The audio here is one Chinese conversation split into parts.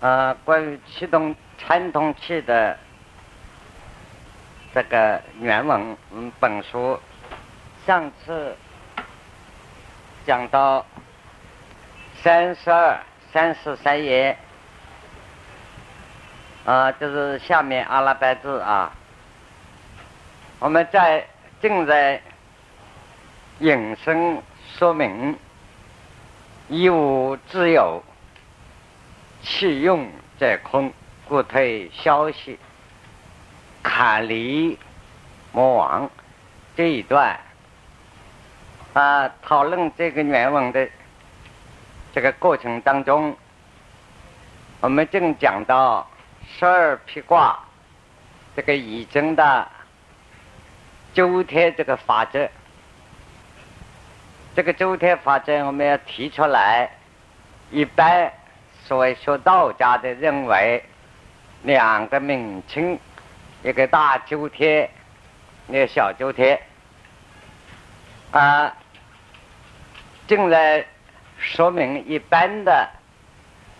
呃，关于启动传统器的这个原文，嗯，本书上次讲到三十二、三十三页，啊，就是下面阿拉伯字啊，我们在正在引申说明，一无自有。气用在空，故退消息。坎离魔王这一段啊，讨论这个原文的这个过程当中，我们正讲到十二辟卦这个已经的周天这个法则，这个周天法则我们要提出来，一般。所谓学道家的认为，两个名称，一个大九天，一个小九天，啊，进来说明一般的，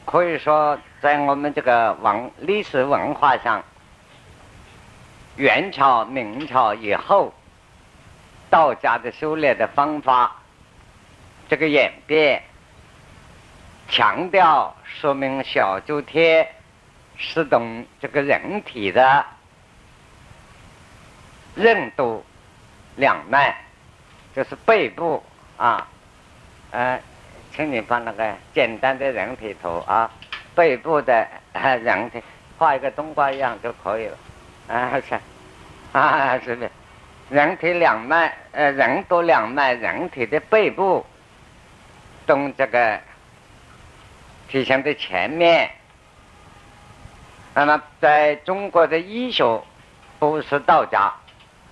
可以说在我们这个文历史文化上，元朝、明朝以后，道家的修炼的方法，这个演变。强调说明小周天是懂这个人体的任督两脉，就是背部啊，呃，请你把那个简单的人体图啊，背部的人体画一个冬瓜一样就可以了，啊是，啊是的，人体两脉，呃，任督两脉，人体的背部动这个。体现在前面。那么，在中国的医学不是道家，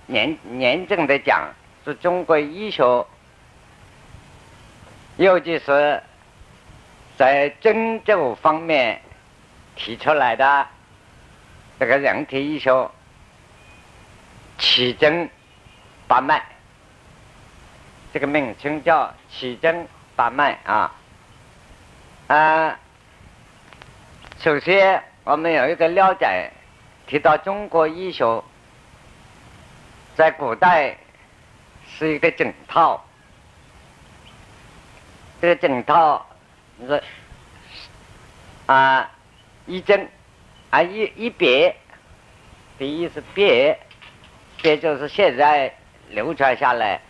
严严正的讲，是中国医学，尤其是在针灸方面提出来的这个人体医学，起针把脉，这个名称叫起针把脉啊。啊，首先我们有一个了解，提到中国医学，在古代是一个整套，这个整套是啊一针啊一一别，第一是别，别就是现在流传下来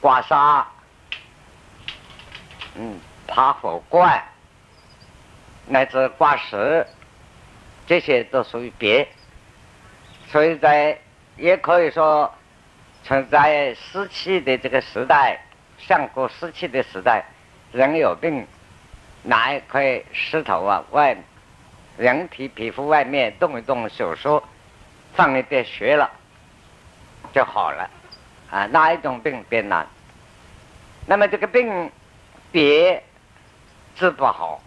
刮痧，嗯，爬火罐。乃至挂石，这些都属于别，所以在也可以说，存在湿气的这个时代，上古湿气的时代，人有病，拿一块石头啊，外人体皮肤外面动一动手术，放一点血了，就好了，啊，哪一种病变难？那么这个病别治不好。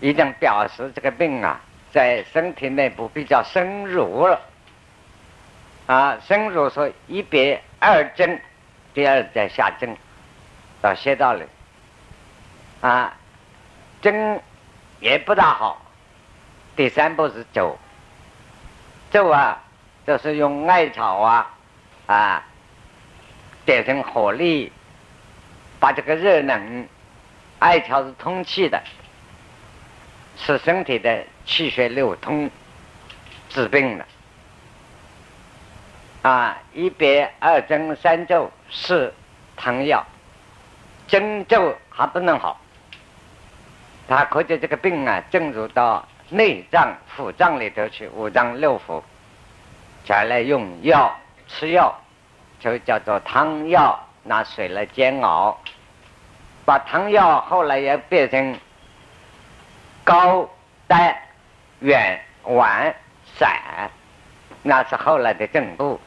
已经表示这个病啊，在身体内部比较深入了，啊，深入说一别二针，第二再下针到穴道里，啊，针也不大好，第三步是灸，灸啊，就是用艾草啊，啊，点成火力，把这个热能，艾草是通气的。使身体的气血流通，治病了。啊，一别二针三咒是汤药，针灸还不能好，他可见这个病啊进入到内脏、腑脏里头去，五脏六腑，再来用药吃药，就叫做汤药，拿水来煎熬，把汤药后来也变成。高、淡、远、晚、散，那是后来的进步。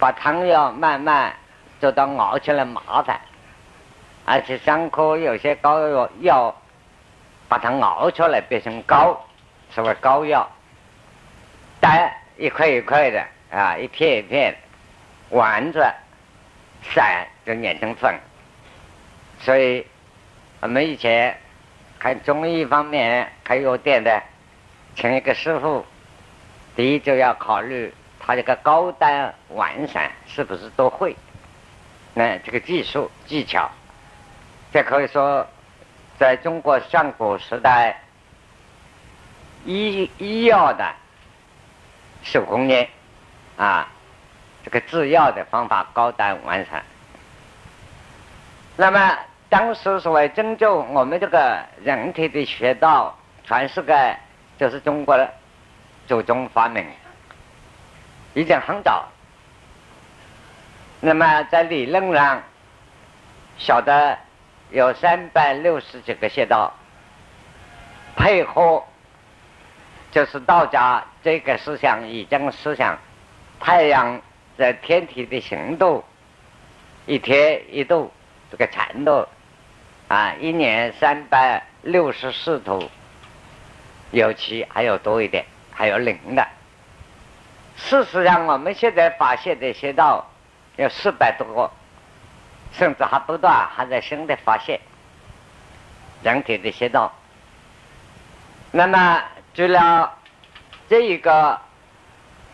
把汤药慢慢做到熬起来麻烦，而且伤口有些膏药药，把它熬出来变成膏，所谓膏药。丹一块一块的啊，一片一片的，丸子散就碾成粉。所以我们以前。看中医方面开药店的，请一个师傅，第一就要考虑他这个高端完善是不是都会，那这个技术技巧，这可以说，在中国上古时代，医医药的手工业啊，这个制药的方法高端完善，那么。当时所谓拯救我们这个人体的穴道，全世界就是中国的祖宗发明，已经很早。那么在理论上，晓得有三百六十几个穴道，配合就是道家这个思想已经思想，太阳在天体的行动，一天一度这个缠度。啊，一年三百六十四头，有七还有多一点，还有零的。事实上，我们现在发现的穴道有四百多个，甚至还不断还在新的发现人体的穴道。那么，除了这一个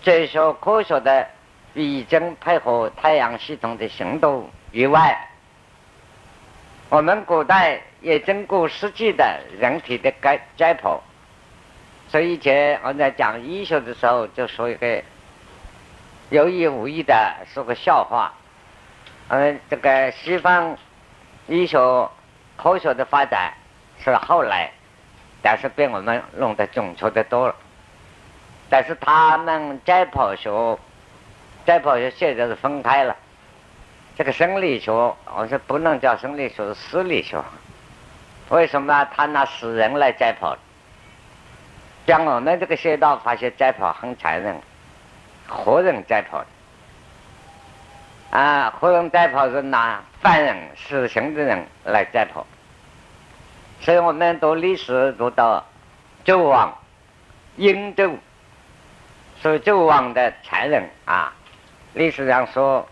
追求科学的已经配合太阳系统的行动以外，我们古代也经过实际的人体的解解剖，所以以前我在讲医学的时候，就说一个有意无意的说个笑话。嗯，这个西方医学科学的发展是后来，但是比我们弄得准确的多了。但是他们解剖学、解剖学现在是分开了。这个生理学，我说不能叫生理学，是死理学。为什么他拿死人来摘跑？像我们这个穴道发现摘跑很残忍，活人解剖。啊，活人摘跑是拿犯人、死刑的人来摘跑。所以我们读历史读到纣王、殷纣，说纣王的残忍啊，历史上说。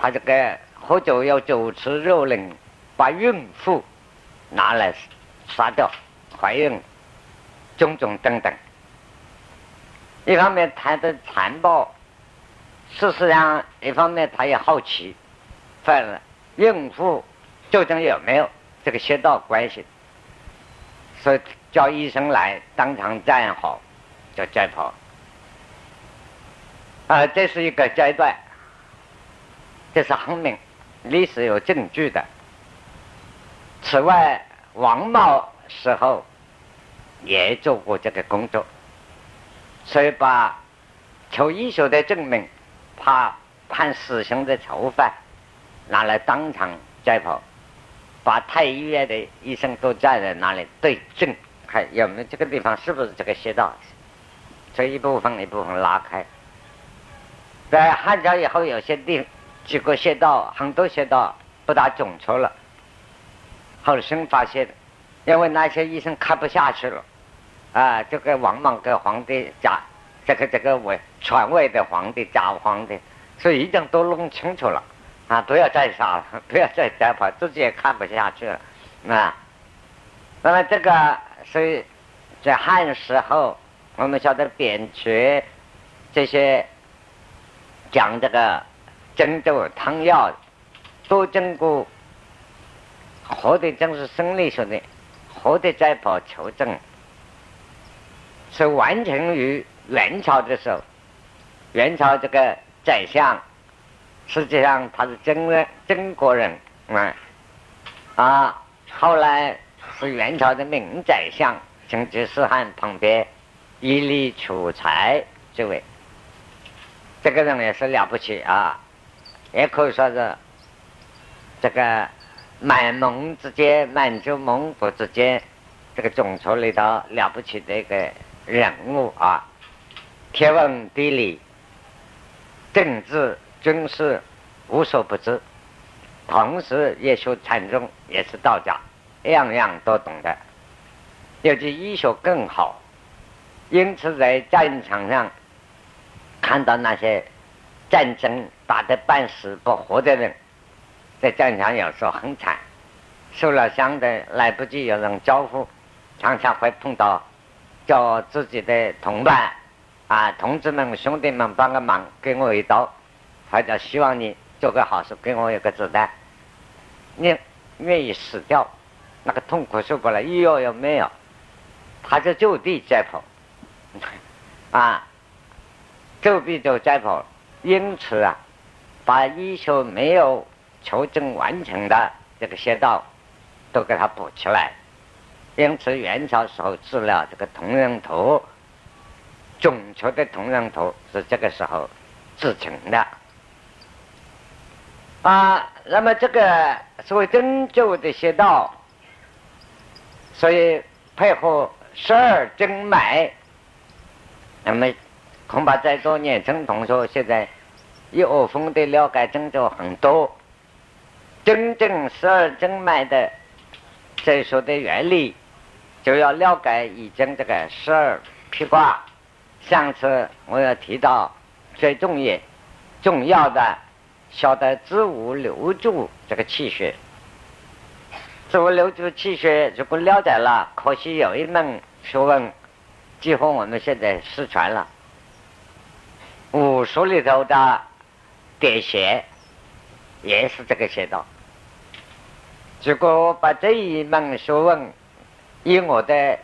他这个喝酒要酒池肉林，把孕妇拿来杀掉，怀孕，种种等等。一方面他的残暴，事实上一方面他也好奇，犯了孕妇究竟有没有这个邪道关系，所以叫医生来当场站好，就解剖。啊，这是一个阶段。这是很明，历史有证据的。此外，王茂时候也做过这个工作，所以把求医学的证明，怕判死刑的囚犯拿来当场解剖，把太医院的医生都站在那里对证，看有没有这个地方是不是这个穴道，这一部分一部分拉开。在汉朝以后，有些地。几个穴道，很多穴道不大准确了。后生发现，因为那些医生看不下去了，啊，这个王莽给皇帝假，这个这个位传位的皇帝假皇帝，所以已经都弄清楚了，啊，不要再杀了，不要再解剖，自己也看不下去了，啊。那么这个所以在汉时候，我们晓得扁鹊这些讲这个。针灸汤药都经过活的正是生理学的，活的在跑求证，是完成于元朝的时候。元朝这个宰相，实际上他是真人，真国人啊啊！后来是元朝的名宰相成吉思汗旁边伊犁楚才这位，这个人也是了不起啊！也可以说是这个满蒙之间、满洲蒙古之间这个种族里头了不起的一个人物啊，天文地理、政治军事无所不知，同时也学禅宗，也是道家，样样都懂得，尤其医学更好，因此在战场上看到那些。战争打得半死不活的人，在战场有时候很惨，受了伤的来不及有人招呼，常常会碰到叫自己的同伴啊，同志们、兄弟们帮个忙，给我一刀，或者希望你做个好事，给我一个子弹，你愿意死掉，那个痛苦受不了，医药又没有，他就就地解剖，啊，就地就解剖，因此啊，把医学没有求证完成的这个穴道。都给他补起来，因此元朝时候治疗这个同人图，准确的同人图是这个时候制成的。啊，那么这个所谓针灸的穴道，所以配合十二经脉，那么恐怕在座年轻同学现在有风的了解针灸很多，真正十二经脉的。这说的原理，就要了解已经这个十二披卦。上次我要提到最重要、重要的，晓得子午流注这个气血。子午流注气血，如果了解了，可惜有一门学问，几乎我们现在失传了。武术里头的点穴，也是这个穴道。如果我把这一门学问，以我的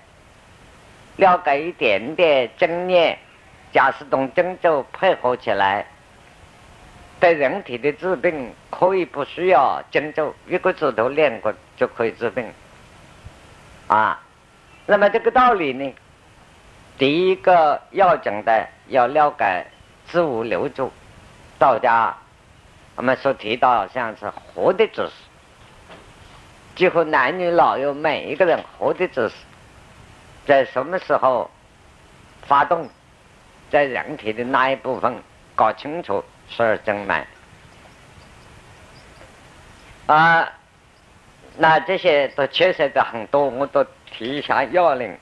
了解一点点经验，假使同针灸配合起来，对人体的治病可以不需要针灸，一个指头练过就可以治病。啊，那么这个道理呢，第一个要讲的要了解子午流注，道家我们所提到像是活的知识。几乎男女老幼每一个人活的知识，在什么时候发动，在人体的那一部分搞清楚十二经脉啊，那这些都缺失的很多，我都提一下要领。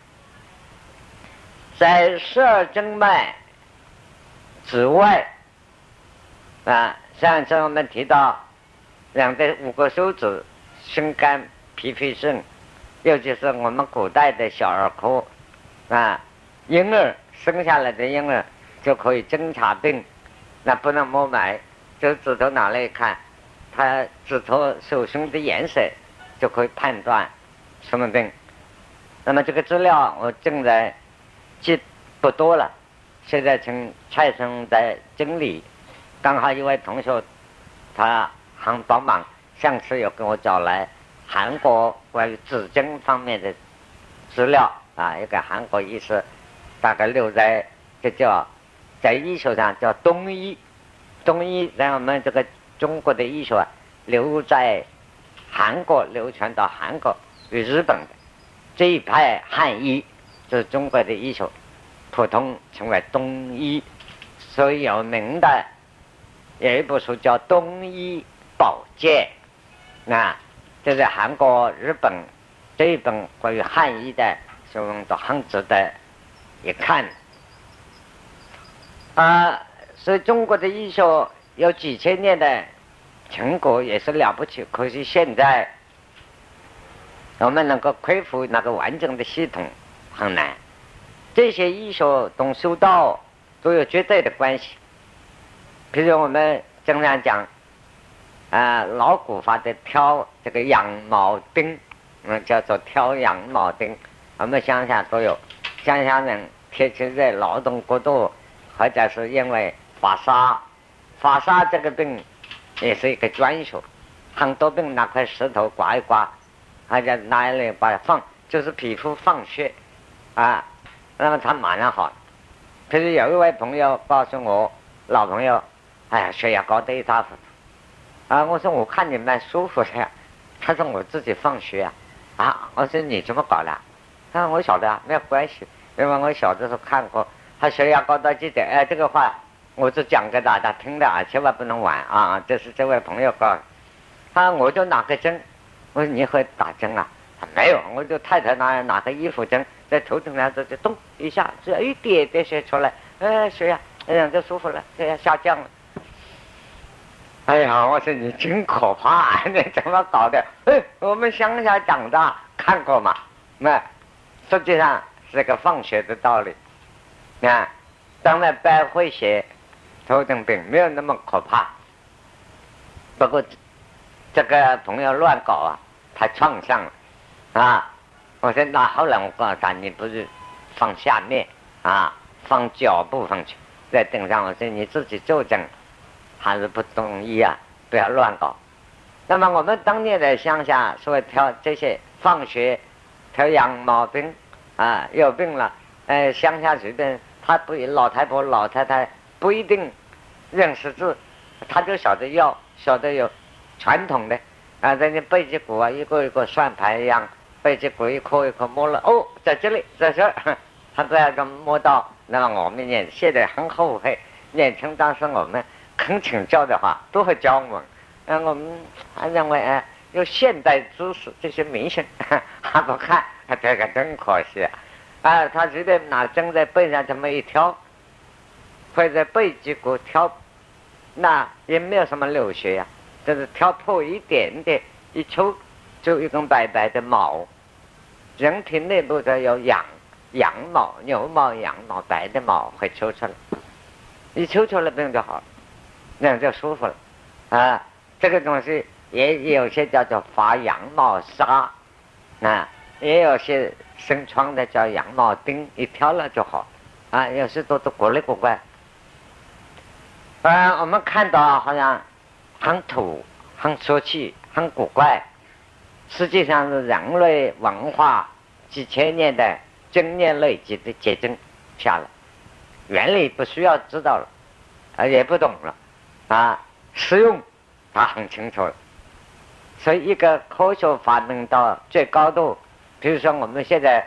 在十二经脉之外啊，上次我们提到人的五个手指。心肝脾肺肾，尤其是我们古代的小儿科啊，婴儿生下来的婴儿就可以侦查病，那不能摸脉，就指头拿来一看，他指头手心的颜色就可以判断什么病。那么这个资料我正在记不多了，现在请蔡生在整理，刚好一位同学他很帮忙。上次有跟我找来韩国关于指针方面的资料啊，一个韩国医师，大概留在这叫在医学上叫东医，东医在我们这个中国的医学留在韩国流传到韩国与日本的这一派汉医，是中国的医学，普通称为东医，所以有名的有一部书叫《东医宝鉴》。那这是韩国、日本这一本关于汉医的书，都很值得一看。啊，所以中国的医学有几千年的成果也是了不起，可惜现在我们能够恢复那个完整的系统很难。这些医学同修道都有绝对的关系。比如我们经常讲。啊，老古法的挑这个羊毛钉，嗯，叫做挑羊毛钉。我们乡下都有，乡下人天气热，劳动过度，或者是因为发烧，发烧这个病也是一个专属。很多病拿块石头刮一刮，或者拿来把它放，就是皮肤放血啊，那么他马上好。可是有一位朋友告诉我，老朋友，哎呀，血压高得一塌糊涂。啊！我说我看你蛮舒服的呀。他说我自己放血啊。啊！我说你怎么搞的？他说我晓得啊，没有关系，因为我小的时候看过。他血压高到几点？哎，这个话我就讲给大家听的啊，千万不能玩啊！这是这位朋友告。他我就拿个针。我说你会打针啊？他没有，我就太太拿拿个衣服针在头顶上这就咚一下，只要一点点血出来，哎，血压哎呀就舒服了，血压下降了。哎呀，我说你真可怕，你怎么搞的？哎，我们乡下长大看过嘛？那实际上是个放学的道理。啊，当然白会血头疼病没有那么可怕。不过这个朋友乱搞啊，他创伤了啊！我说那后来我告诉他，你不是放下面啊，放脚部分去，在顶上。我说你自己纠正。还是不同意啊！不要乱搞。那么我们当年在乡下，所以挑这些放学挑养毛病啊，有病了，呃，乡下随便他不老太婆老太太不一定认识字，他就晓得要晓得有传统的啊，人家背脊骨啊，一个一个算盘一样，背脊骨一颗一颗摸了，哦，在这里在这儿，他都要个摸到。那么我们也现在很后悔，年轻当时我们。肯请教的话，都会教我们。嗯，我们还认为，哎，有现代知识，这些明星 还不看，这个真可惜。啊，他随便拿针在背上这么一挑，或者背脊骨挑，那也没有什么流血呀，就是挑破一点点，一抽就一根白白的毛。人体内部的有羊羊毛、牛毛、羊毛，白的毛会抽出来，一抽出来病就好了。那样就舒服了，啊，这个东西也有些叫做发羊毛纱，啊，也有些生疮的叫羊毛钉，一挑了就好，啊，有些都都古里古怪，啊，我们看到好像很土、很俗气、很古怪，实际上是人类文化几千年的经验累积的结晶下来，原理不需要知道了，啊，也不懂了。啊，实用，他很清楚了。所以，一个科学发明到最高度，比如说我们现在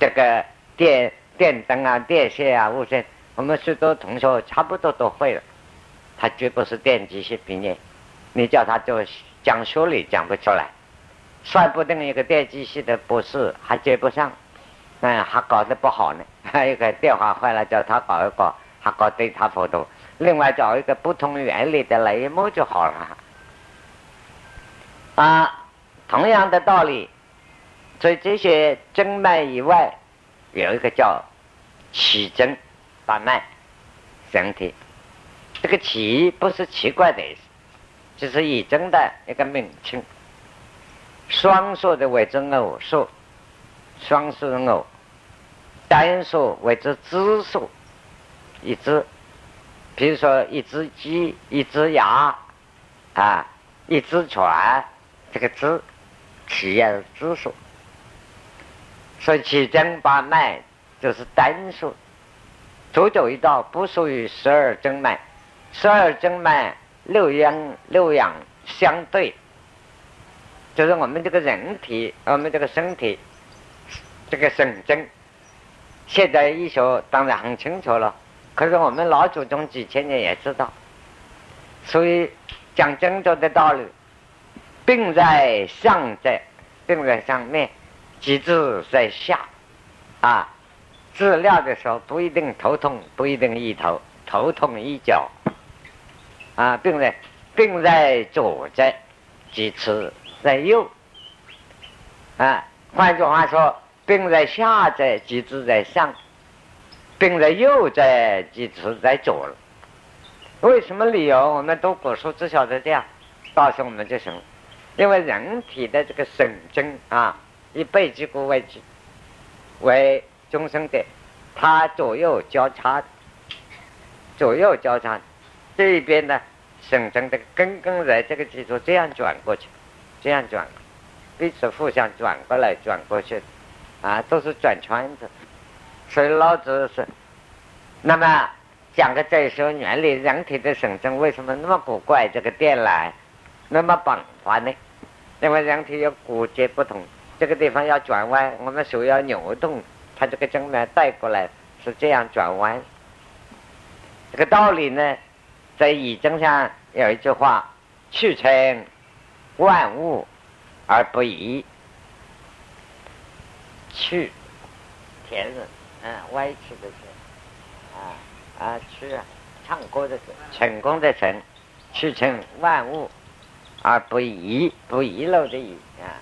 这个电电灯啊、电线啊、无线，我们许多同学差不多都会了。他绝不是电机系毕业，你叫他做讲学理讲不出来，说不定一个电机系的博士还接不上，嗯，还搞得不好呢。还有个电话坏了，叫他搞一搞，还搞得一塌糊涂。另外找一个不同原理的雷木就好了。啊，同样的道理，所以这些经脉以外，有一个叫奇经把脉身体。这个奇不是奇怪的意思，就是以真的一个名称。双数的为之偶数，双数的偶；单数为之支数，一支。比如说，一只鸡，一只鸭，啊，一只船，这个“只”企业的只数，所以七经八脉就是单数。左九一道不属于十二经脉，十二经脉六阳六阳相对，就是我们这个人体，我们这个身体，这个神经，现在医学当然很清楚了。可是我们老祖宗几千年也知道，所以讲真正的道理，病在上在，病在上面，机治在下，啊，治疗的时候不一定头痛，不一定医头，头痛医脚，啊，病在病在左在，机治在右，啊，换句话说，病在下在，机治在上。病在右在，即是在左了。为什么理由？我们读古书只晓得这样告诉我们就行了。因为人体的这个神经啊，以背脊骨为基为中心的，它左右交叉，左右交叉，这一边呢，神经的根根在这个基础这样转过去，这样转，彼此互相转过来转过去，啊，都是转圈子。所以老子是，那么讲个再说原理，人体的神经为什么那么古怪？这个电缆那么绑法呢？因为人体有骨节不同，这个地方要转弯，我们手要扭动，它这个经脉带过来是这样转弯。这个道理呢，在易经上有一句话：去成万物而不移。去，田人。嗯，歪曲的曲，啊啊曲啊，唱歌的成功的成。去成万物而不遗，不遗漏的遗啊，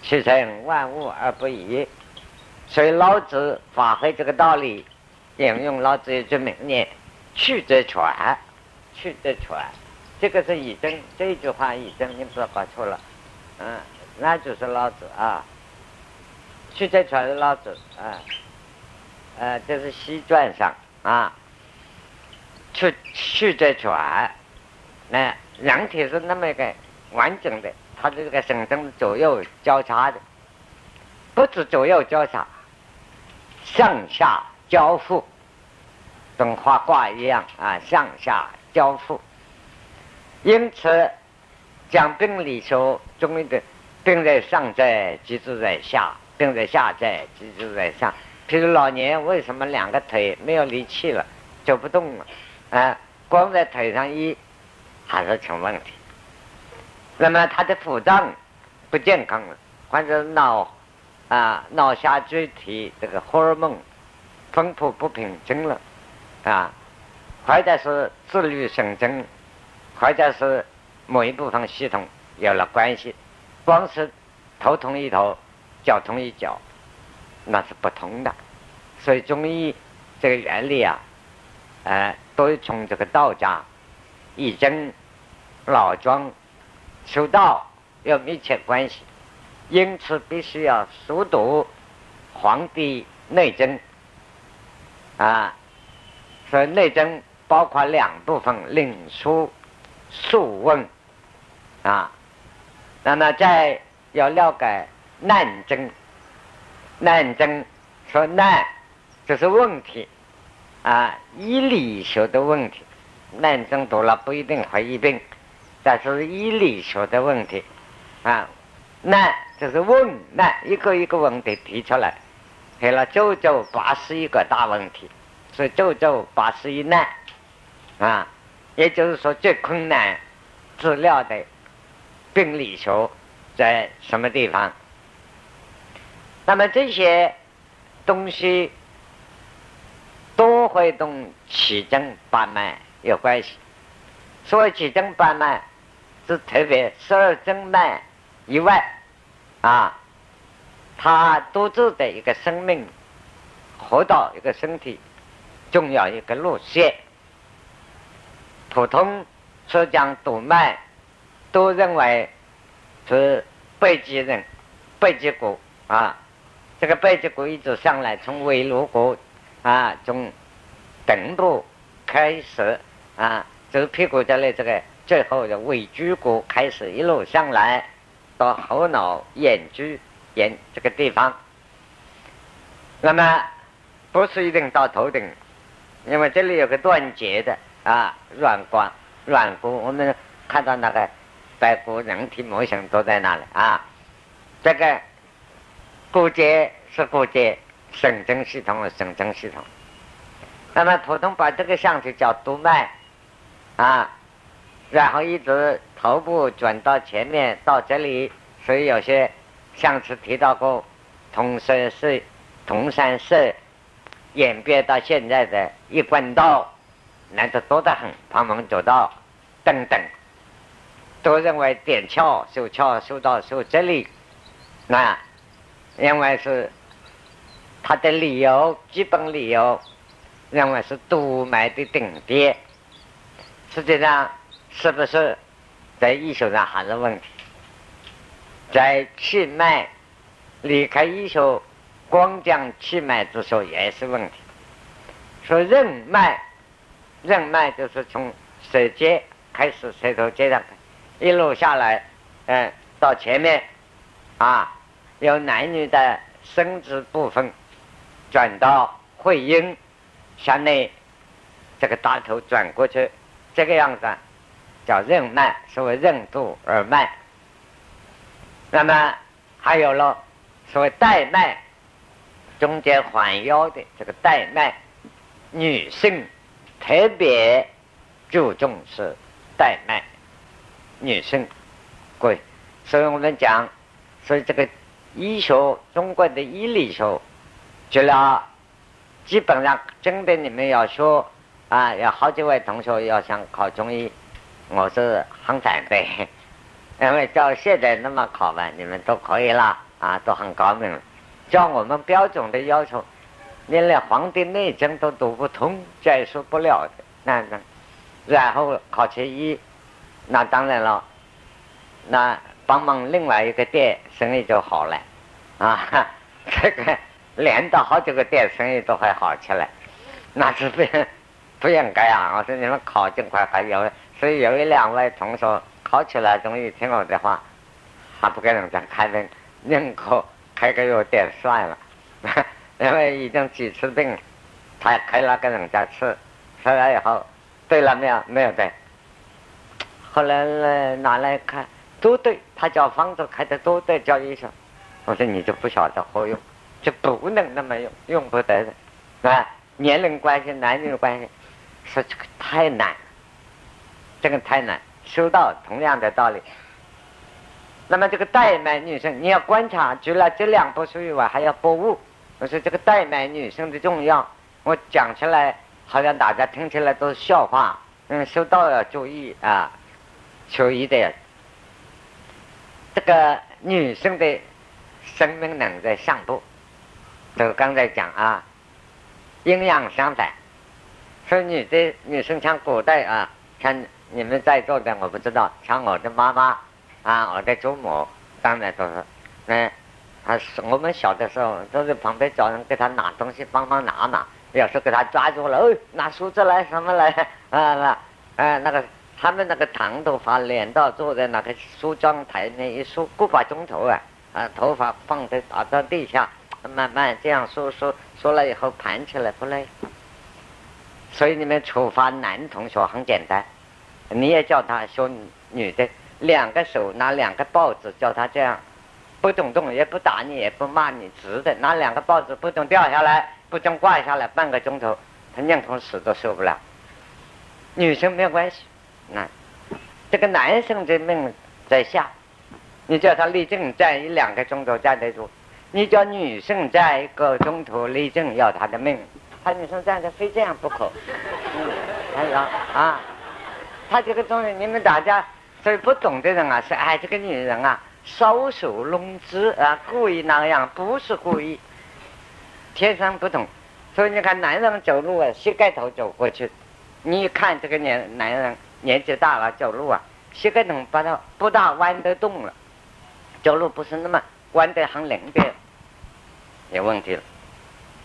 去成万物而不遗。所以老子发挥这个道理，引用老子一句名言：“去则全，去则全。”这个是已经，这句话已经，你不要搞错了。嗯，那就是老子啊。去则全是老子啊。呃，这是西传上啊。去去则全，那人体是那么一个完整的，它这个神经左右交叉的，不止左右交叉。上下交互，跟画卦一样啊，上下交付。因此，讲病理说，中医的病在上在，机制在下；病在下在，机制在上。譬如老年为什么两个腿没有力气了，走不动了，啊，光在腿上医，还是成问题。那么他的腹脏不健康了，或者脑。啊，脑下垂体这个荷尔蒙分布不平均了，啊，或者是自律神经，或者是某一部分系统有了关系，光是头痛一头，脚痛一脚，那是不同的。所以中医这个原理啊，呃，都从这个道家易经老庄修道有密切关系。因此，必须要熟读《黄帝内经》啊。所以，内经包括两部分：领书、素问啊。那么，再要了解难征，难征说难这是问题啊，医理学的问题。难征读了不一定会医病，但是医理学的问题啊，难。就是问难一个一个问题提出来，给了九九八十一个大问题，是九九八十一难啊，也就是说最困难治疗的病理学在什么地方？那么这些东西都会同气经八脉有关系。所谓气经八脉，是特别十二经脉以外。啊，他独自的一个生命，活到一个身体，重要一个路线。普通说讲督脉，都认为是背脊人，背脊骨啊，这个背脊骨一直上来，从尾颅骨啊，从臀部开始啊，就是屁股这里这个，最后的尾椎骨开始一路上来。到后脑眼珠眼这个地方，那么不是一定到头顶，因为这里有个断节的啊软骨软骨，我们看到那个白骨人体模型都在那里啊。这个骨节是骨节，神经系统是神经系统。那么普通把这个上去叫督脉啊。然后一直头部转到前面到这里，所以有些上次提到过，通山寺、通山寺演变到现在的一贯道，难得多得很，旁门左道等等，都认为点窍、修窍、修到修这里，那因为是他的理由，基本理由认为是督脉的顶点，实际上。是不是在医学上还是问题？在气脉离开医学，光讲气脉之说也是问题。说任脉，任脉就是从舌尖开始，舌头尖上一路下来，嗯，到前面啊，由男女的生殖部分转到会阴向内，这个大头转过去，这个样子。叫任脉，所谓任督二脉。那么还有了所谓带脉，中间环腰的这个带脉，女性特别注重是带脉，女性贵，所以我们讲，所以这个医学，中国的医理学，除了基本上真的你们要说啊，有好几位同学要想考中医。我是很反对，因为照现在那么考吧，你们都可以了啊，都很高明了。照我们标准的要求，你连《黄帝内经》都读不通，解释不了的，那那，然后考七一，那当然了，那帮忙另外一个店生意就好了，啊，这个连到好几个店生意都会好起来，那是不不应该啊！我说你们考尽快还有，所以有一两位同学考起来终于听我的话，还不给人家开门，宁可。开个药店算了，因为已经几次病，他开了给人家吃，吃了以后对了没有？没有对。后来呢拿来看都对，他叫方子开的都对，叫医生。我说你就不晓得好用，就不能那么用，用不得的，啊，年龄关系、男女关系，说这个太难，这个太难。修道同样的道理。那么这个怠慢女生，你要观察，除了这两部书以外，还要博物。我说这个怠慢女生的重要，我讲起来好像大家听起来都是笑话。嗯，收到要注意啊，注意的。这个女生的生命能在上部，就刚才讲啊，阴阳相反。说女的女生像古代啊，像你们在座的我不知道，像我的妈妈。啊，我的祖母当然都是，嗯，啊，我们小的时候都在旁边找人给他拿东西，帮忙拿嘛。有时候给他抓住了，哦，拿梳子来什么来？啊，那，哎，那个他们那个长头发，脸到坐在那个梳妆台那一梳，个把钟头啊，啊，头发放在打到地下，慢慢这样梳梳梳了以后盘起来不累。所以你们处罚男同学很简单，你也叫他说女的。两个手拿两个报纸，叫他这样，不懂动，也不打你，也不骂你，直的拿两个报纸，不准掉下来，不准挂下来，半个钟头，他宁可死都受不了。女生没有关系，那这个男生的命在下，你叫他立正站一两个钟头站得住，你叫女生站一个钟头立正要他的命，他女生站着非这样不可。嗯，还有啊，他这个东西你们大家。所以不懂的人啊，是哎，这个女人啊，搔首弄姿啊，故意那样，不是故意，天生不同。所以你看，男人走路啊，膝盖头走过去，你一看这个年男人年纪大了走路啊，膝盖头把它不大弯得动了，走路不是那么弯得很灵便，有问题了。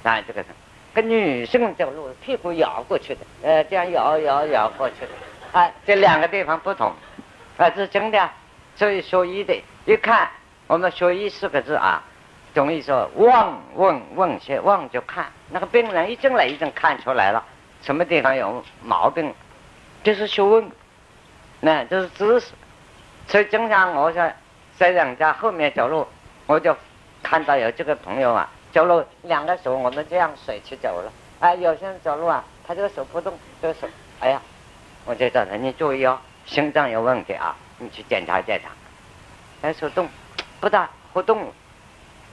啊，这个是跟女性走路屁股摇过去的，呃，这样摇摇摇过去的，啊，这两个地方不同。那是真的，所以学医的，一看我们学医四个字啊，中医说望问问切望就看，那个病人一进来已经看出来了，什么地方有毛病，就是学问，那这是知识。所以经常我在在人家后面走路，我就看到有这个朋友啊，走路两个手我们这样甩去走了，啊，有些人走路啊，他这个手不动，这个手，哎呀，我就叫他你注意哦。心脏有问题啊，你去检查检查。哎，手动，不大活动，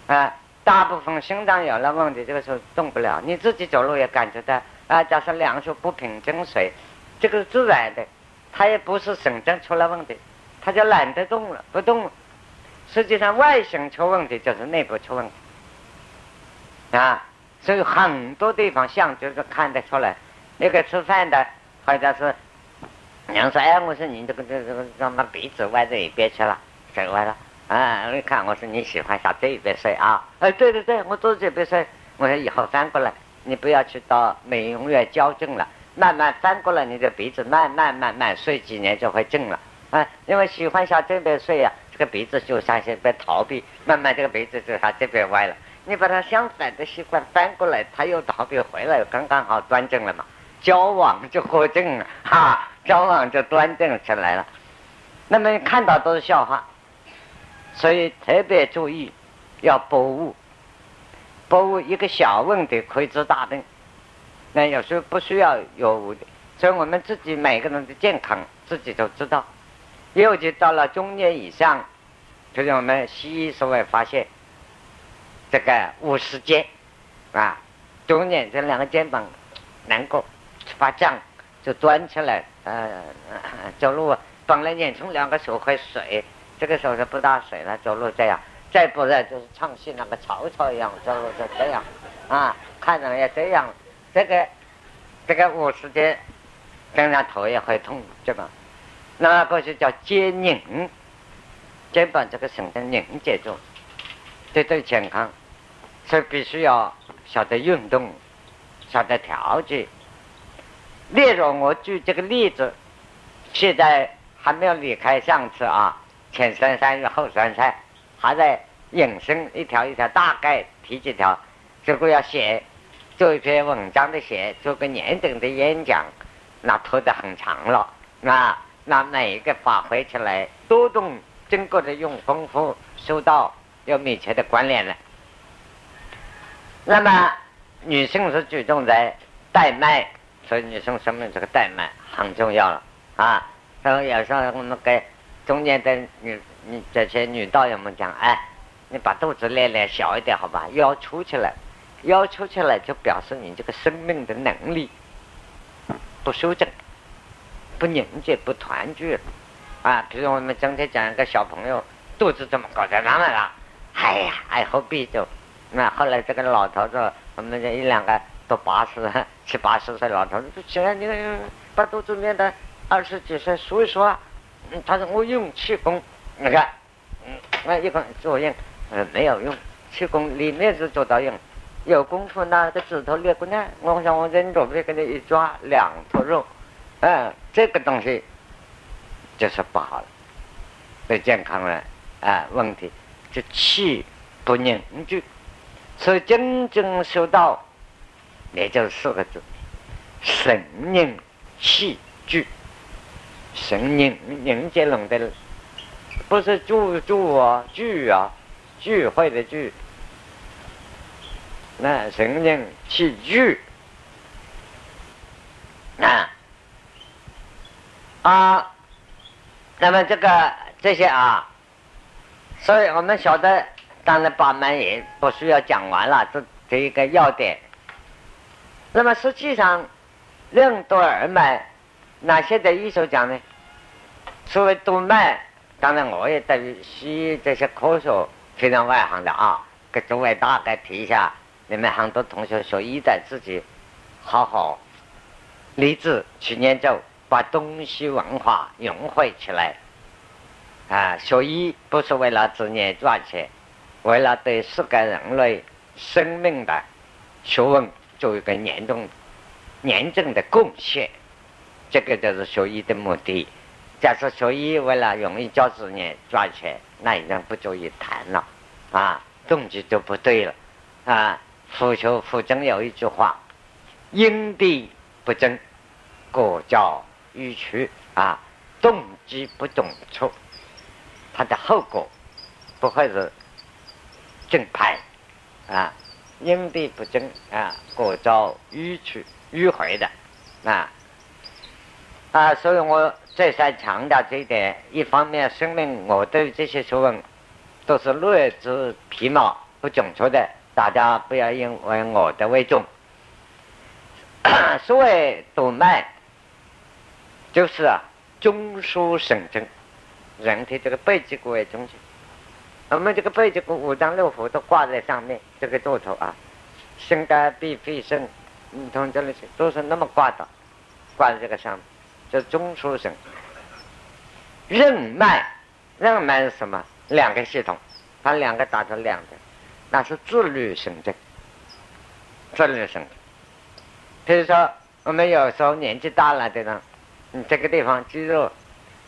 啊，大部分心脏有了问题，这个时候动不了。你自己走路也感觉到啊，假设两手不平整水，这个是自然的，他也不是神经出了问题，他就懒得动了，不动。实际上外形出问题就是内部出问题，啊，所以很多地方像就是看得出来，那个吃饭的好像是。娘说：“哎，我说你这个这个怎么鼻子歪到一边去了？歪了？啊，你看，我说你喜欢向这一边睡啊？哎，对对对，我坐这边睡。我说以后翻过来，你不要去到美容院矫正了，慢慢翻过来，你的鼻子慢慢慢慢睡几年就会正了。啊，因为喜欢向这边睡呀，这个鼻子就向这边逃避，慢慢这个鼻子就向这边歪了。你把它相反的习惯翻过来，它又逃避回来，刚刚好端正了嘛，交往就过正了，哈。”交往就端正起来了，那么你看到都是笑话，所以特别注意要博物，博物一个小问题可以治大病，那有时候不需要有，所以我们自己每个人的健康自己都知道，尤其到了中年以上，就是我们西医所谓发现，这个五十肩啊，中年这两个肩膀能够发胀。就端起来，呃，走路本来眼从两个手会水，这个手是不打水了，走路这样，再不然就是唱戏那个曹操一样走路就这样，啊，看人也这样，这个这个五十肩，跟人头也会痛，这个，那个是叫肩拧，肩膀这个神经拧结住，这对健康，所以必须要晓得运动，晓得调节。例如我举这个例子，现在还没有离开上次啊，前三三日后三三，还在引申一条一条，大概提几条。如果要写做一篇文章的写，做个年整的演讲，那拖得很长了。那那每一个发挥起来，多动经过的用功夫，收到有密切的关联了。那么女性是主动在带脉。所以女生生命这个带脉很重要了啊！所以有时候我们给中间的女女这些女道友们讲，哎，你把肚子练练小一点，好吧？腰粗起来，腰粗起来就表示你这个生命的能力 不修正、不凝结、不团聚啊！比如我们整天讲一个小朋友肚子这么高，在那么了？哎呀，哎何必就那后来这个老头子，我们这一两个。都八十七八十岁老头子，现在你把肚子练的二十几岁，说一说，嗯，他说我用气功，你看，嗯，那一个作用，呃，没有用，气功里面是做到用，有功夫那个指头捏过呢，我想我忍着别给你一抓两坨肉，嗯，这个东西就是不好了，对健康的啊问题，就气不凝聚，所以真正修道。也就是四个字：神凝气聚。神凝凝结拢的，不是聚聚啊聚啊聚会的聚。那神凝气聚啊啊，那么这个这些啊，所以我们晓得，当然把门也不需要讲完了，这这一个要点。那么实际上，任督二脉，那现在医生讲呢？所谓动脉，当然我也对于西医这些科学非常外行的啊，给诸位大概提一下。你们很多同学学医的，自己好好立志去研究，把东西文化融汇起来。啊，学医不是为了职业赚钱，为了对世界人类生命的学问。做一个严重、严正的贡献，这个就是学医的目的。假设学医为了容易教子女赚钱，那已经不足以谈了，啊，动机就不对了，啊。夫求夫争有一句话：因地不争，果叫迂曲。啊，动机不懂错，它的后果不会是正派，啊。因地不争啊，果遭迂曲迂回的啊啊！所以我再三强调这一点。一方面声明，我对这些学问都是略知皮毛、不准确的，大家不要因为我的为重。所谓督脉，就是啊，中枢神经，人体这个背脊骨为中心。我们这个背脊骨五脏六腑都挂在上面，这个座头啊，心肝脾肺肾，你从这里去都是那么挂的，挂在这个上面，这中枢神。任脉，任脉是什么？两个系统，把两个打成两个，那是自律神经。自律神经。比如说，我们有时候年纪大了的人，你这个地方肌肉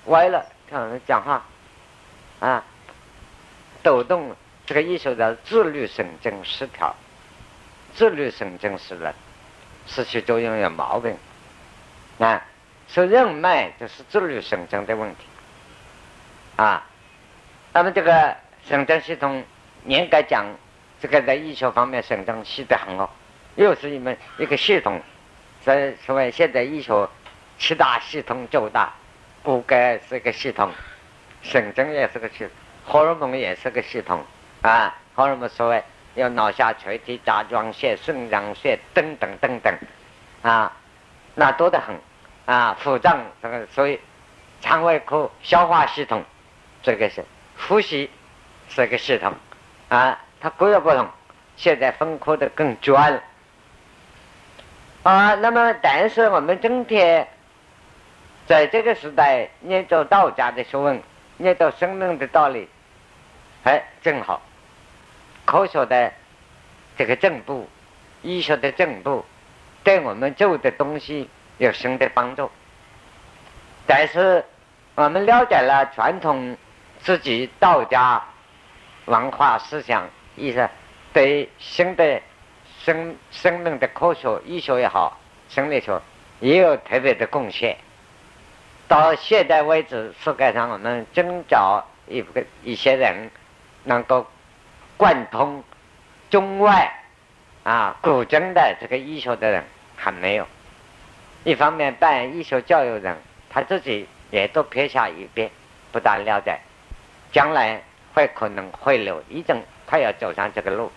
歪了，像讲话啊。抖动这个意思叫自律神经失调，自律神经失了，失去作用有毛病，啊，所以任脉就是自律神经的问题，啊，那么这个神经系统严格讲，这个在医学方面神经系得很好，又是一门一个系统，所以所谓现在医学七大系统九大，骨骼是个系统，神经也是个系。统。荷尔蒙也是个系统啊，荷尔蒙所谓有脑下垂体、甲状腺、肾上腺等等等等啊，那多得很啊，腹脏这个所以肠胃科消化系统，这个是呼吸这个系统啊，它各有不同。现在分科的更专了啊。那么，但是我们今天在这个时代念着道家的学问，念着生命的道理，哎，正好科学的这个进步，医学的进步，对我们做的东西。有新的帮助，但是我们了解了传统自己道家文化思想，意识对新的生生命的科学、医学也好，生理学也有特别的贡献。到现在为止，世界上我们真找一个一些人能够贯通中外啊古今的这个医学的人还没有。一方面办医学教育人，他自己也都撇下一边，不大了解，将来会可能会流，已经快要走上这个路。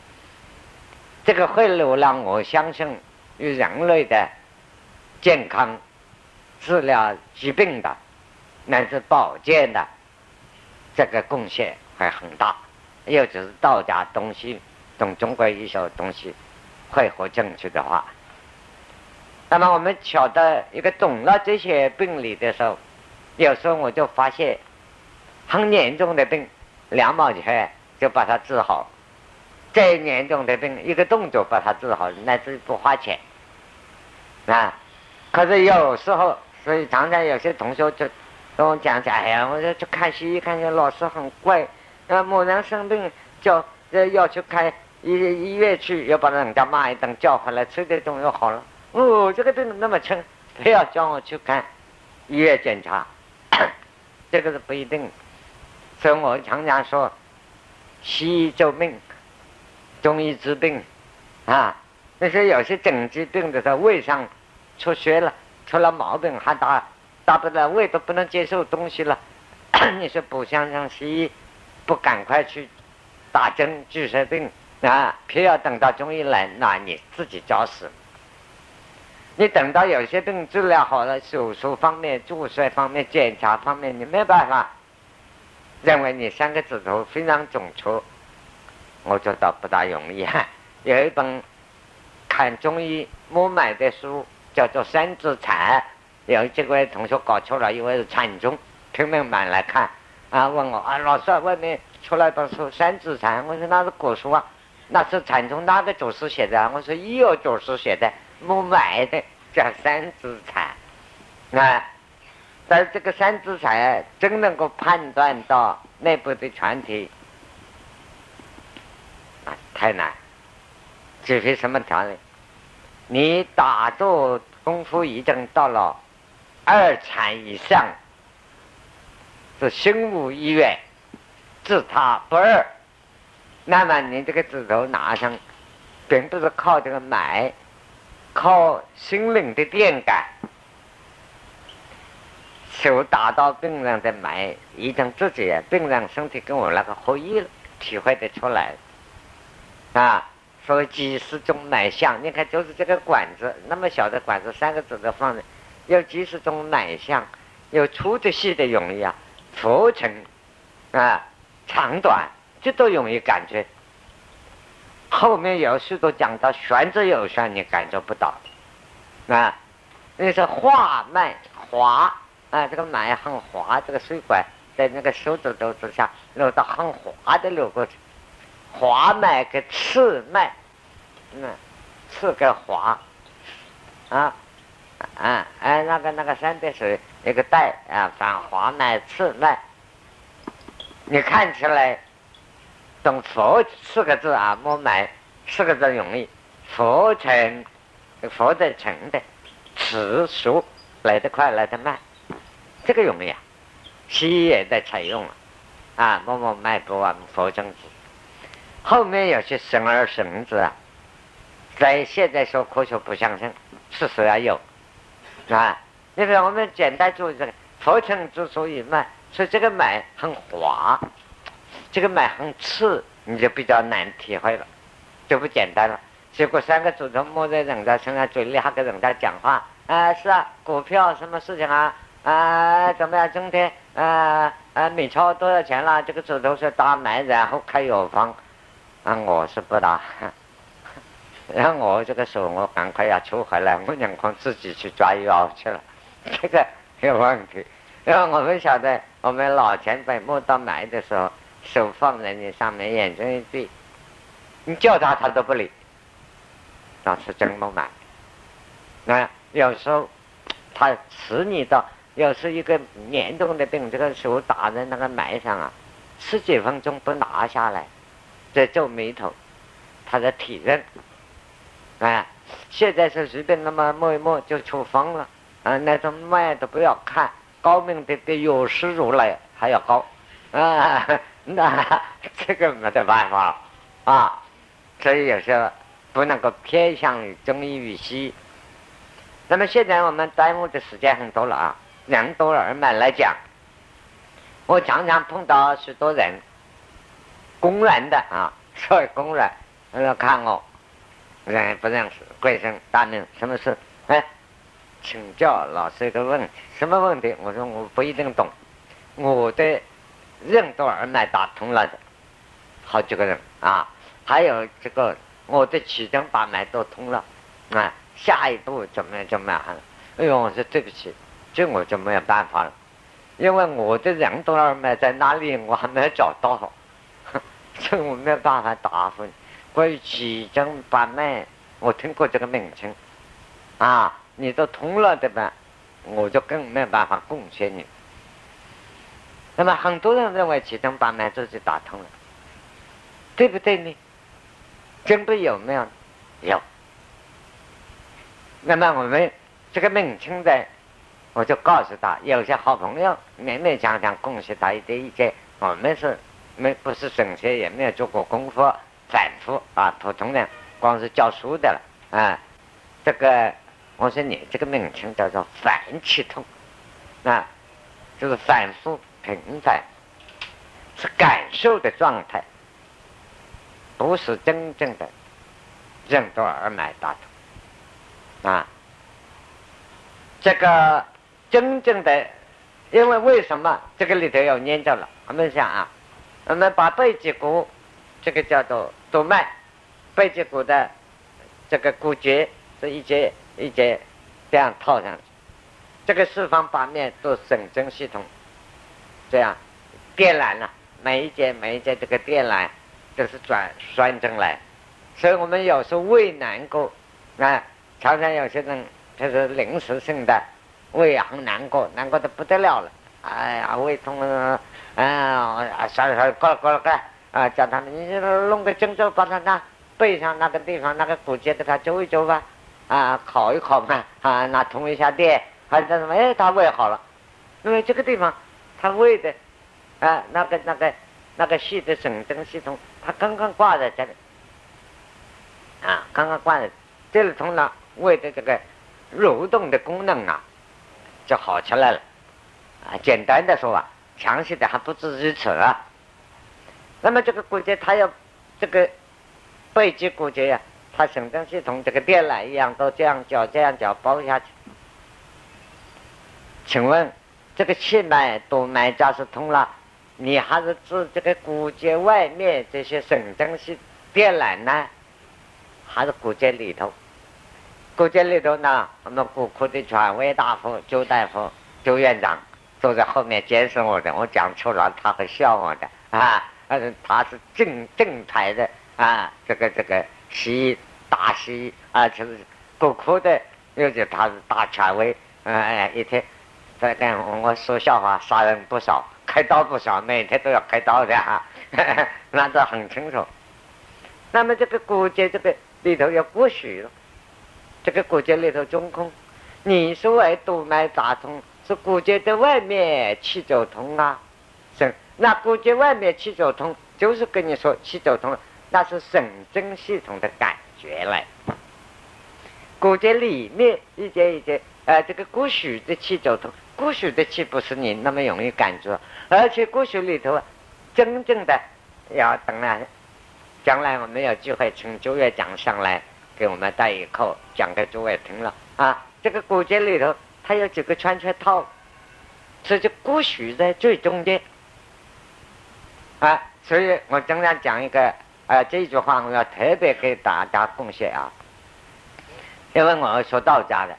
这个会流让我相信，与人类的健康、治疗疾病的，乃至保健的，这个贡献会很大。尤其是道家东西，从中国医学东西汇合进去的话。那么我们晓得一个懂了这些病理的时候，有时候我就发现，很严重的病，两毛钱就把它治好；再严重的病，一个动作把它治好，乃至不花钱。啊，可是有时候，所以常常有些同学就跟我讲讲，哎呀，我说去看西医，看见老师很怪，呃，某人生病叫要去看医医院去，要把人家骂一顿，叫回来吃点中药好了。哦，这个病那么轻，非要叫我去看医院检查，这个是不一定。所以我常常说，西医救命，中医治病，啊，那些有些整疾病的时候，胃上出血了，出了毛病，还大大不了胃都不能接受东西了，你说不相信西医不赶快去打针治些病啊，偏要等到中医来，那你自己找死。你等到有些病治疗好了，手术方面、注射方面、检查方面，你没办法，认为你三个指头非常准确，我觉得不大容易。有一本看中医我买的书，叫做《三指禅》，有几位同学搞错了，以为是禅宗，拼命买来看，啊，问我啊，老师外面出来本书《三指禅》，我说那是古书啊，那是禅宗哪个祖师写的？我说医药祖师写的。我买的叫三资产，啊，但这个三资产真能够判断到内部的全体，啊，太难。除非什么条件？你打坐功夫已经到了二禅以上，是心无意愿，自他不二，那么你这个指头拿上，并不是靠这个买。靠心灵的电感，手打到病人的脉，已经自己病人身体跟我那个合一，体会得出来。啊，所以几十种脉象，你看就是这个管子，那么小的管子，三个指头放着，有几十种脉象，有粗的、细的，容易啊，浮沉啊，长短，这都容易感觉。后面有许多讲到玄之又玄，你感觉不到啊？那是滑脉滑啊，这个脉很滑，这个水管在那个手指头之下流到很滑的流过去。滑脉跟刺脉，嗯，刺跟滑啊啊哎，那个那个三点水一个带啊，反滑脉刺脉，你看起来。懂佛四个字啊，摸脉四个字容易，佛成，佛的成的，词熟来得快来得。慢，这个容易啊，西医也在采用了，啊，摸摸脉搏啊，佛正子，后面有些神而神子啊，在现在说科学不相信，事实要有，啊，你比如我们简单做这个佛成之所以慢，所以这个脉很滑。这个脉很刺，你就比较难体会了，就不简单了。结果三个指头摸在人家身上，嘴里还跟人家讲话，啊，是啊，股票什么事情啊？啊，怎么样？今天啊啊，美钞多少钱了？这个指头是大买，然后开药方。啊，我是不打。然后我这个时候，我赶快要出回来，我眼光自己去抓药去了，这个有问题。因为我们晓得，我们老前辈摸到买的时候，手放在你上面，眼睛一闭，你叫他他都不理，那是真不买。那有时候他使你的，要是一个严重的病，这个手打在那个脉上啊，十几分钟不拿下来，在皱眉头，他的体认。哎，现在是随便那么摸一摸就出风了，啊，那种脉都不要看，高明的比药师如来还要高，啊，那这个没得办法，啊，所以有时候不能够偏向于中医与西医。那么现在我们耽误的时间很多了啊，人多耳脉来讲，我常常碰到许多人，公然的啊，所谓公然他说看我。人不认识，贵姓大名，什么事？哎，请教老师一个问题，什么问题？我说我不一定懂。我的任督二脉打通了的，好几个人啊，还有这个我的七经把脉都通了啊，下一步怎么样怎么样？哎呦，我说对不起，这我就没有办法了，因为我的任督二脉在哪里，我还没有找到，这我没有办法答复你。关于七经把脉，我听过这个名称，啊，你都通了对吧？我就更没有办法贡献你。那么很多人认为七经八脉自己打通了，对不对呢？真的有没有？有。那么我们这个名称在，我就告诉他，有些好朋友勉勉强强贡献他一点意见，我们是没不是神仙，也没有做过功夫。反复啊，普通人光是教书的了啊。这个我说你这个名称叫做反气痛啊，就是反复频繁，是感受的状态，不是真正的任督二脉打通啊。这个真正的，因为为什么这个里头要念着了？我们想啊，我们把背脊骨这个叫做。督脉、背脊骨的这个骨节这一节一节这样套上去，这个四方八面都神经系统，这样电缆了，每一节每一节这个电缆都是转拴针来，所以我们有时候胃难过，啊，常常有些人就是临时性的胃很难过，难过的不得了了，哎呀，胃痛啊，啊，算了算了，过了过了过。啊，叫他们，你弄个针灸，把他那背上那个地方那个骨节给他灸一灸吧，啊，烤一烤嘛，啊，那通一下电，还是什么？哎，他胃好了，因为这个地方他胃的，啊，那个那个那个细的神经系统，他刚刚挂在这里，啊，刚刚挂在这里通了，胃的这个蠕动的功能啊，就好起来了，啊，简单的说吧，详细的还不止于此啊。那么这个骨节，它要这个背脊骨节呀，它神经系统这个电缆一样，都这样绞这样绞包下去。请问这个气脉督脉假是通了，你还是治这个骨节外面这些神经系电缆呢，还是骨节里头？骨节里头呢，我们骨科的权威大夫周大夫周院长坐在后面监视我的，我讲错了，他会笑我的啊。但是他是正正牌的啊，这个这个西医大西医啊，就是骨科的，尤其他是大权威，哎，一天在跟我说笑话，杀人不少，开刀不少，每天都要开刀的啊，那都很清楚。那么这个骨节这个里头有骨血了，这个骨节里头中空，你所谓督脉打通，是骨节的外面气走通啊，是。那骨节外面气走通，就是跟你说气走通了，那是神经系统的感觉来。骨节里面一节一节，呃，这个骨髓的气走通，骨血的气不是你那么容易感觉，而且骨血里头真正的要等了，将来我们有机会请九月讲上来给我们带一课，讲给诸位听了啊。这个骨节里头，它有几个圈圈套，所以就骨髓在最中间。啊，所以我经常讲一个啊，这句话我要特别给大家贡献啊，因为我学道家的。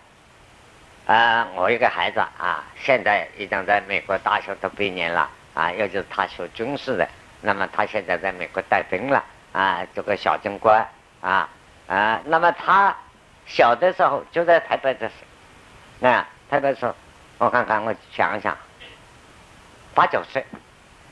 啊，我一个孩子啊，现在已经在美国大学都毕业了啊，又就是他学军事的，那么他现在在美国带兵了啊，做个小军官啊啊，那么他小的时候就在台北的时，那台北时候，我看看，我想想，八九岁，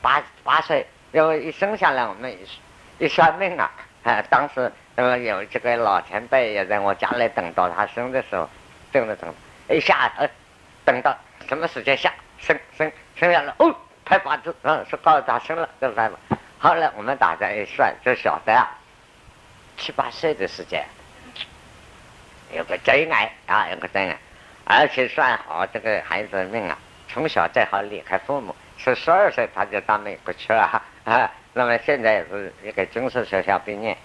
八八岁，因为一生下来我们一一算命啊，啊，当时那么有这个老前辈也在我家里等到他生的时候，等着等。一下，呃，等到什么时间下生生生下来，哦，拍八字，嗯，是告诉他生了，就来了。后来我们大家一算，就晓得啊，七八岁的时间，有个真爱啊，有个真爱，而且算好这个孩子的命啊，从小最好离开父母，是十二岁他就到美国去了啊。那么现在是一个军事学校毕业，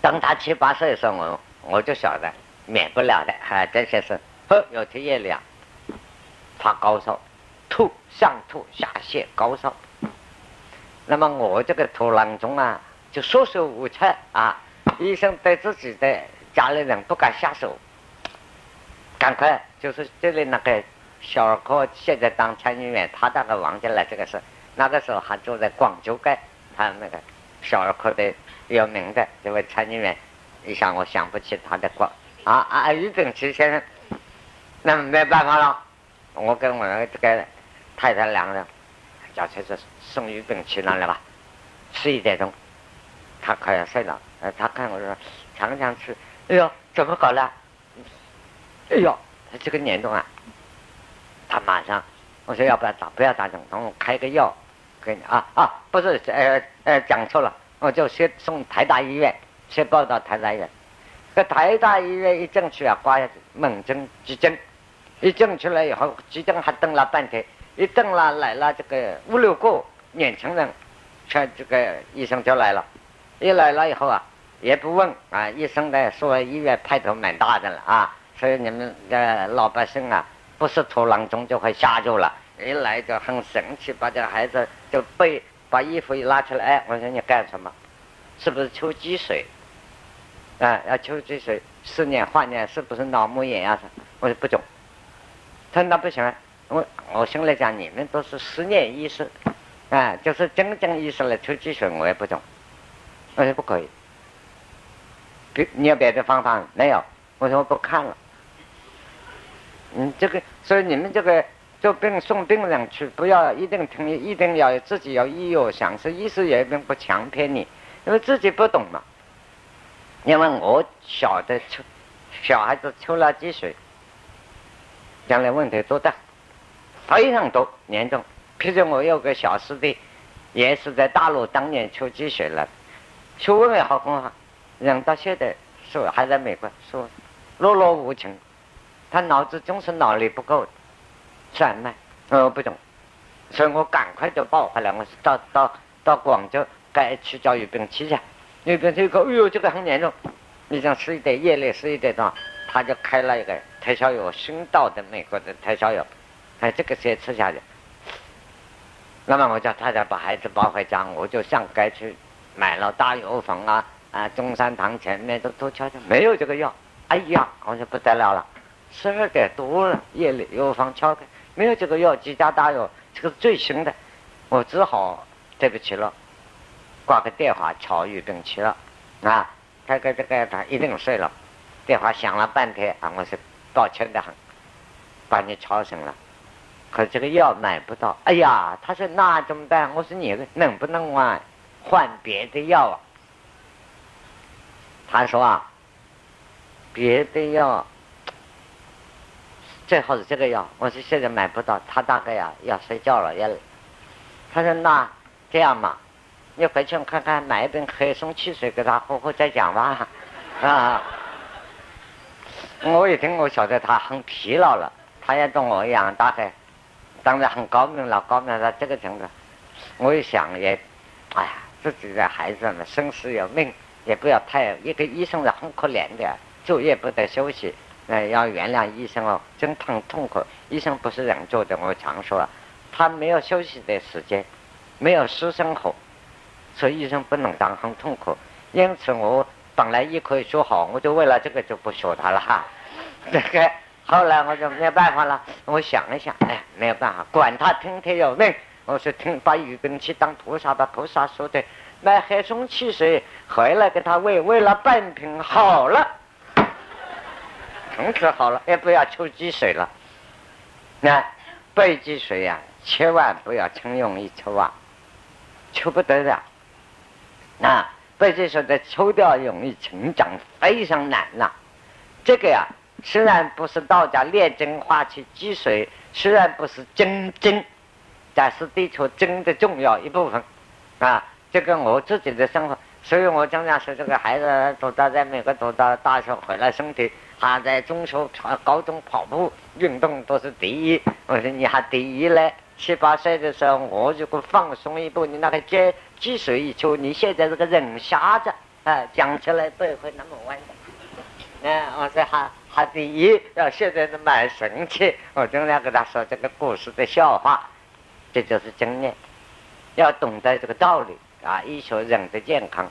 当他七八岁的时候，我我就晓得。免不了的，哈，这些是，呵，有天夜里啊，发高烧，吐上吐下泻，高烧。那么我这个土郎中啊，就束手无策啊。医生对自己的家里人不敢下手，赶快就是这里那个小儿科现在当参议员，他大概忘记了这个事。那个时候还住在广州街，他那个小儿科的有名的这位参议员，一想我想不起他的光。啊啊！预病期先生，那没办法了，我跟我这个太太两个人，叫车子送预病去那里吧。十一点钟，他快要睡了，呃，他看我说强强吃，哎呦，怎么搞了？哎呦，他这个年动啊！他马上，我说要不要打？不要打针，等我开个药给你啊啊！不是，呃呃，讲错了，我就先送台大医院，先报到台大医院。在台大医院一进去啊，挂门诊急诊，一进去了以后，急诊还等了半天，一等了来了这个五六个年轻人，全这个医生就来了，一来了以后啊，也不问啊，医生呢说医院派头蛮大的了啊，所以你们的老百姓啊，不是土郎中就会吓住了，一来就很神奇，把这孩子就背把衣服一拉出来，哎，我说你干什么？是不是抽积水？啊，要求这水思念幻念是不是脑膜炎啊？我说不懂。他说那不行，我我心里讲你们都是思念意识，啊，就是真正意识来抽积水，我也不懂。我说不可以。别，你有别的方法没有？我说我不看了。嗯，这个，所以你们这个做病送病人去，不要一定听，一定要自己要意有想，是意思也并不强骗你，因为自己不懂嘛。因为我晓得抽小孩子抽了积水，将来问题多大，非常多严重。譬如我有个小师弟，也是在大陆当年抽积水了，学问也好很好，人到现在说还在美国说落落无情，他脑子总是脑力不够，转卖我不懂，所以我赶快就报回来，我到到到广州该去教育兵去去。那边这个，哎呦，这个很严重，你想十一点夜里十一点钟，他就开了一个特效药，新到的美国的特效药，哎，这个先吃下去。那么我叫太太把孩子抱回家，我就上街去买了大药房啊啊，中山堂前面都都瞧瞧，没有这个药。哎呀，我说不得了了，十二点多了，夜里药房敲开，没有这个药，几家大药，这个最新的，我只好对不起了。挂个电话，乔玉病去了，啊，他个这个他一定睡了，电话响了半天啊，我是抱歉的很，把你吵醒了，可这个药买不到，哎呀，他说那怎么办？我说你能不能换换别的药啊？他说啊，别的药最好是这个药，我说现在买不到，他大概呀要睡觉了，要，他说那这样嘛。你回去看看，买一瓶黑松汽水给他喝喝再讲吧，啊！我一听，我晓得他很疲劳了，他也跟我一样，大概当然很高明了，高明到这个程度。我一想也，哎呀，自己的孩子们生死有命，也不要太一个医生是很可怜的，昼夜不得休息，哎，要原谅医生哦，真疼痛苦。医生不是人做的，我常说，他没有休息的时间，没有私生活，所以医生不能当很痛苦。因此我本来也可以学好，我就为了这个就不学他了哈。这个后来我就没有办法了，我想了想，哎，没有办法，管他听天由命。我说听，把鱼根去当菩萨，把菩萨说的买黑松汽水回来给他喂，喂了半瓶好了，从此好了，也不要抽积水了。那背积水呀，千万不要轻用一抽啊，抽不得的。那不是说的抽掉容易成长非常难呐。这个呀，虽然不是道家炼精化气积水，虽然不是真真。但是的确真的重要一部分，啊，这个我自己的生活，所以我经常说这个孩子读到在美国读到大学回来，身体还在中学、高中跑步运动都是第一。我说你还第一嘞？七八岁的时候，我如果放松一步，你那个积积水一出，你现在这个人瞎子，啊，讲起来不会那么弯的。哎，我说还还第一，要现在是蛮神奇。我正在跟他说这个故事的笑话。这就是经验，要懂得这个道理啊！医学人的健康。